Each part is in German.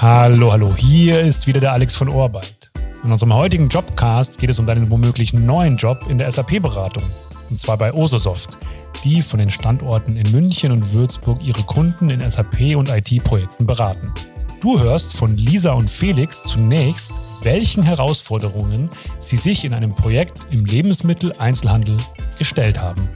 Hallo, hallo, hier ist wieder der Alex von Orbeit. In unserem heutigen Jobcast geht es um deinen womöglichen neuen Job in der SAP-Beratung. Und zwar bei Ososoft, die von den Standorten in München und Würzburg ihre Kunden in SAP- und IT-Projekten beraten. Du hörst von Lisa und Felix zunächst, welchen Herausforderungen sie sich in einem Projekt im Lebensmitteleinzelhandel gestellt haben.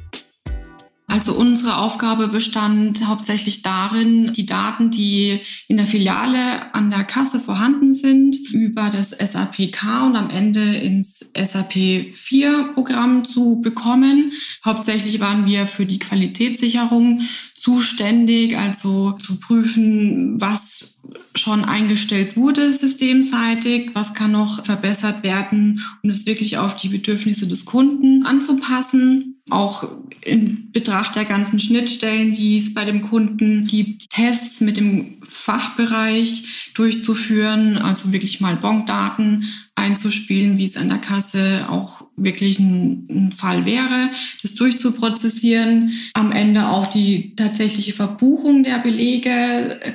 Also unsere Aufgabe bestand hauptsächlich darin, die Daten, die in der Filiale an der Kasse vorhanden sind, über das SAP K und am Ende ins SAP 4 Programm zu bekommen. Hauptsächlich waren wir für die Qualitätssicherung zuständig, also zu prüfen, was schon eingestellt wurde systemseitig, was kann noch verbessert werden, um es wirklich auf die Bedürfnisse des Kunden anzupassen. Auch in Betracht der ganzen Schnittstellen, die es bei dem Kunden gibt, Tests mit dem Fachbereich durchzuführen, also wirklich mal Bonkdaten einzuspielen, wie es an der Kasse auch wirklich ein, ein, Fall wäre, das durchzuprozessieren. Am Ende auch die tatsächliche Verbuchung der Belege, äh,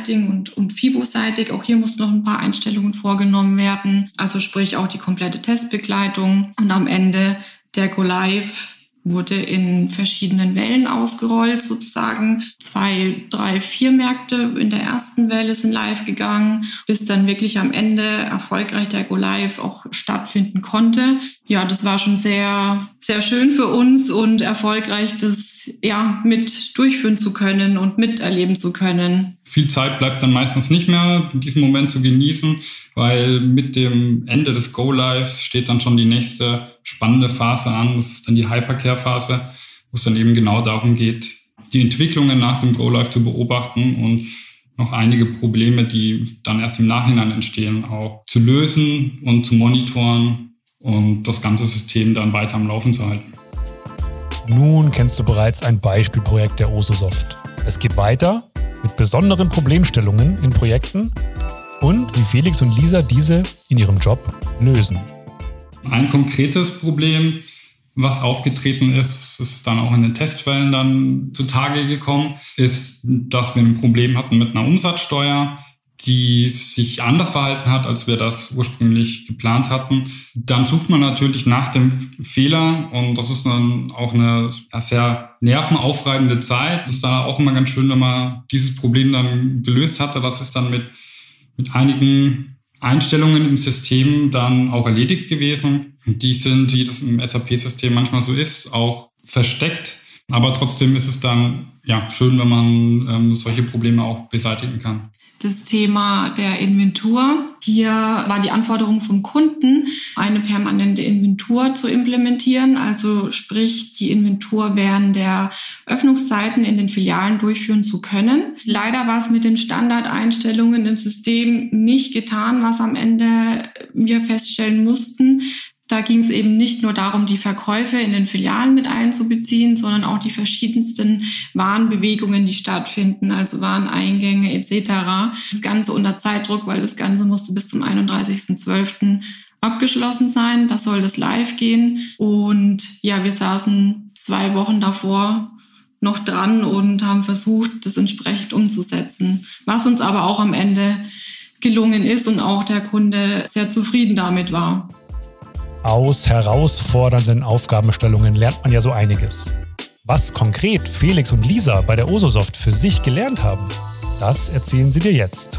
Controlling-seitig und, und FIBO-seitig. Auch hier mussten noch ein paar Einstellungen vorgenommen werden. Also sprich auch die komplette Testbegleitung und am Ende der Go Live wurde in verschiedenen Wellen ausgerollt sozusagen. Zwei, drei, vier Märkte in der ersten Welle sind live gegangen, bis dann wirklich am Ende erfolgreich der Go Live auch stattfinden konnte. Ja, das war schon sehr, sehr schön für uns und erfolgreich, das ja mit durchführen zu können und miterleben zu können. Viel Zeit bleibt dann meistens nicht mehr, diesen Moment zu genießen weil mit dem Ende des Go-Lives steht dann schon die nächste spannende Phase an. Das ist dann die Hypercare-Phase, wo es dann eben genau darum geht, die Entwicklungen nach dem Go-Live zu beobachten und noch einige Probleme, die dann erst im Nachhinein entstehen, auch zu lösen und zu monitoren und das ganze System dann weiter am Laufen zu halten. Nun kennst du bereits ein Beispielprojekt der Ososoft. Es geht weiter mit besonderen Problemstellungen in Projekten und wie Felix und Lisa diese in ihrem Job lösen. Ein konkretes Problem, was aufgetreten ist, ist dann auch in den Testfällen dann zutage gekommen, ist, dass wir ein Problem hatten mit einer Umsatzsteuer, die sich anders verhalten hat, als wir das ursprünglich geplant hatten. Dann sucht man natürlich nach dem Fehler und das ist dann auch eine sehr nervenaufreibende Zeit. Das ist dann auch immer ganz schön, wenn man dieses Problem dann gelöst hatte. Das ist dann mit mit einigen Einstellungen im System dann auch erledigt gewesen. Die sind, wie das im SAP-System manchmal so ist, auch versteckt. Aber trotzdem ist es dann ja schön, wenn man ähm, solche Probleme auch beseitigen kann das Thema der Inventur. Hier war die Anforderung vom Kunden, eine permanente Inventur zu implementieren, also sprich die Inventur während der Öffnungszeiten in den Filialen durchführen zu können. Leider war es mit den Standardeinstellungen im System nicht getan, was am Ende wir feststellen mussten, da ging es eben nicht nur darum, die Verkäufe in den Filialen mit einzubeziehen, sondern auch die verschiedensten Warenbewegungen, die stattfinden, also Wareneingänge etc. Das Ganze unter Zeitdruck, weil das Ganze musste bis zum 31.12. abgeschlossen sein. Da soll das live gehen. Und ja, wir saßen zwei Wochen davor noch dran und haben versucht, das entsprechend umzusetzen. Was uns aber auch am Ende gelungen ist und auch der Kunde sehr zufrieden damit war. Aus herausfordernden Aufgabenstellungen lernt man ja so einiges. Was konkret Felix und Lisa bei der Ososoft für sich gelernt haben, das erzählen sie dir jetzt.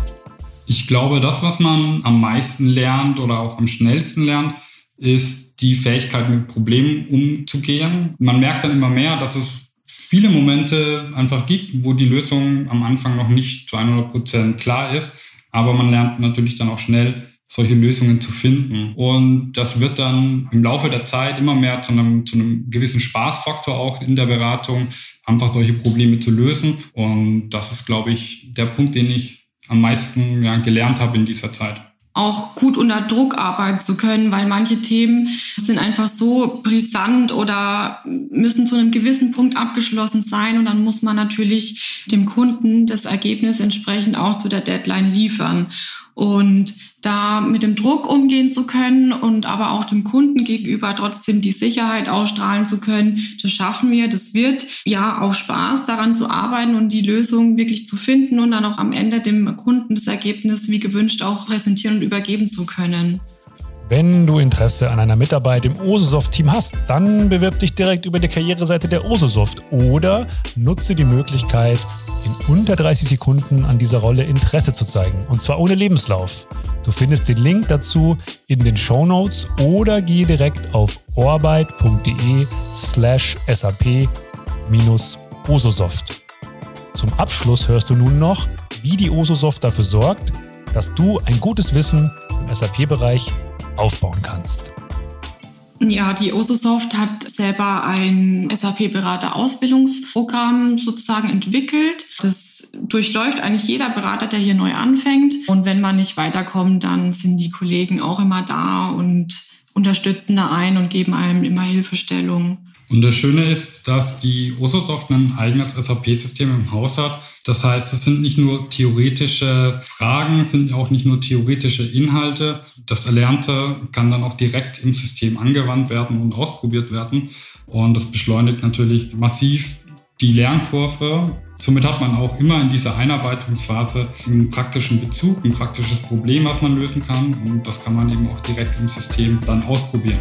Ich glaube, das, was man am meisten lernt oder auch am schnellsten lernt, ist die Fähigkeit, mit Problemen umzugehen. Man merkt dann immer mehr, dass es viele Momente einfach gibt, wo die Lösung am Anfang noch nicht zu 100 Prozent klar ist. Aber man lernt natürlich dann auch schnell, solche Lösungen zu finden. Und das wird dann im Laufe der Zeit immer mehr zu einem, zu einem gewissen Spaßfaktor auch in der Beratung, einfach solche Probleme zu lösen. Und das ist, glaube ich, der Punkt, den ich am meisten ja, gelernt habe in dieser Zeit auch gut unter Druck arbeiten zu können, weil manche Themen sind einfach so brisant oder müssen zu einem gewissen Punkt abgeschlossen sein und dann muss man natürlich dem Kunden das Ergebnis entsprechend auch zu der Deadline liefern. Und da mit dem Druck umgehen zu können und aber auch dem Kunden gegenüber trotzdem die Sicherheit ausstrahlen zu können, das schaffen wir. Das wird ja auch Spaß daran zu arbeiten und die Lösung wirklich zu finden und dann auch am Ende dem Kunden das Ergebnis wie gewünscht auch präsentieren und übergeben zu können. Wenn du Interesse an einer Mitarbeit im Ososoft-Team hast, dann bewirb dich direkt über die Karriereseite der Ososoft oder nutze die Möglichkeit, in unter 30 Sekunden an dieser Rolle Interesse zu zeigen. Und zwar ohne Lebenslauf. Du findest den Link dazu in den Show Notes oder gehe direkt auf orbeit.de slash sap-ososoft. Zum Abschluss hörst du nun noch, wie die Ososoft dafür sorgt, dass du ein gutes Wissen im SAP-Bereich aufbauen kannst. Ja, die Ososoft hat selber ein SAP-Berater-Ausbildungsprogramm sozusagen entwickelt. Das durchläuft eigentlich jeder Berater, der hier neu anfängt. Und wenn man nicht weiterkommt, dann sind die Kollegen auch immer da und unterstützen da ein und geben einem immer Hilfestellung. Und das Schöne ist, dass die Ososoft ein eigenes SAP-System im Haus hat. Das heißt, es sind nicht nur theoretische Fragen, es sind auch nicht nur theoretische Inhalte. Das Erlernte kann dann auch direkt im System angewandt werden und ausprobiert werden. Und das beschleunigt natürlich massiv die Lernkurve. Somit hat man auch immer in dieser Einarbeitungsphase einen praktischen Bezug, ein praktisches Problem, was man lösen kann. Und das kann man eben auch direkt im System dann ausprobieren.